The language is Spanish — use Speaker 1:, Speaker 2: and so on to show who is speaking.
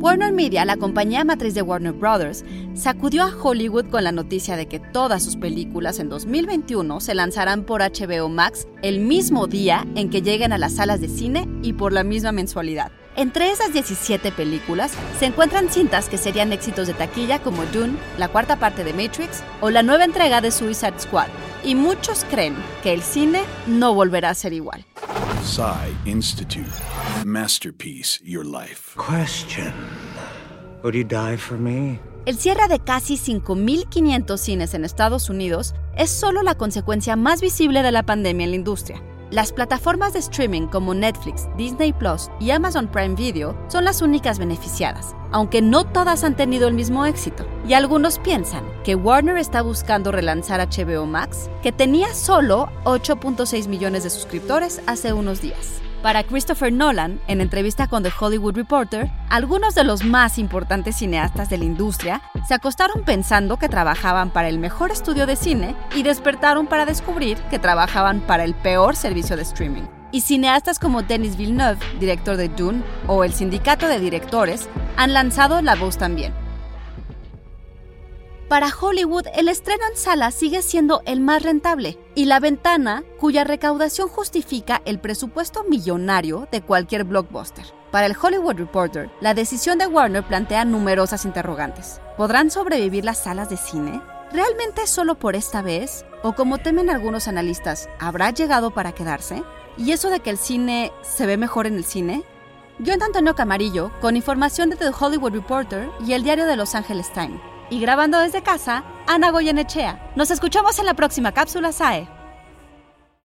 Speaker 1: Warner Media, la compañía matriz de Warner Brothers, sacudió a Hollywood con la noticia de que todas sus películas en 2021 se lanzarán por HBO Max el mismo día en que lleguen a las salas de cine y por la misma mensualidad. Entre esas 17 películas se encuentran cintas que serían éxitos de taquilla como Dune, la cuarta parte de Matrix o la nueva entrega de Suicide Squad. Y muchos creen que el cine no volverá a ser igual.
Speaker 2: Psy Institute. Masterpiece, your life.
Speaker 3: Question. Would you die for me?
Speaker 1: El cierre de casi 5.500 cines en Estados Unidos es solo la consecuencia más visible de la pandemia en la industria. Las plataformas de streaming como Netflix, Disney Plus y Amazon Prime Video son las únicas beneficiadas, aunque no todas han tenido el mismo éxito. Y algunos piensan que Warner está buscando relanzar HBO Max, que tenía solo 8.6 millones de suscriptores hace unos días. Para Christopher Nolan, en entrevista con The Hollywood Reporter, algunos de los más importantes cineastas de la industria se acostaron pensando que trabajaban para el mejor estudio de cine y despertaron para descubrir que trabajaban para el peor servicio de streaming. Y cineastas como Denis Villeneuve, director de Dune, o el Sindicato de Directores, han lanzado la voz también. Para Hollywood, el estreno en sala sigue siendo el más rentable y la ventana cuya recaudación justifica el presupuesto millonario de cualquier blockbuster. Para el Hollywood Reporter, la decisión de Warner plantea numerosas interrogantes. ¿Podrán sobrevivir las salas de cine? ¿Realmente solo por esta vez? ¿O como temen algunos analistas, habrá llegado para quedarse? ¿Y eso de que el cine se ve mejor en el cine? Yo, Antonio Camarillo, con información de The Hollywood Reporter y el diario de Los Angeles Times y grabando desde casa, Ana Goyenechea. Nos escuchamos en la próxima cápsula SAE.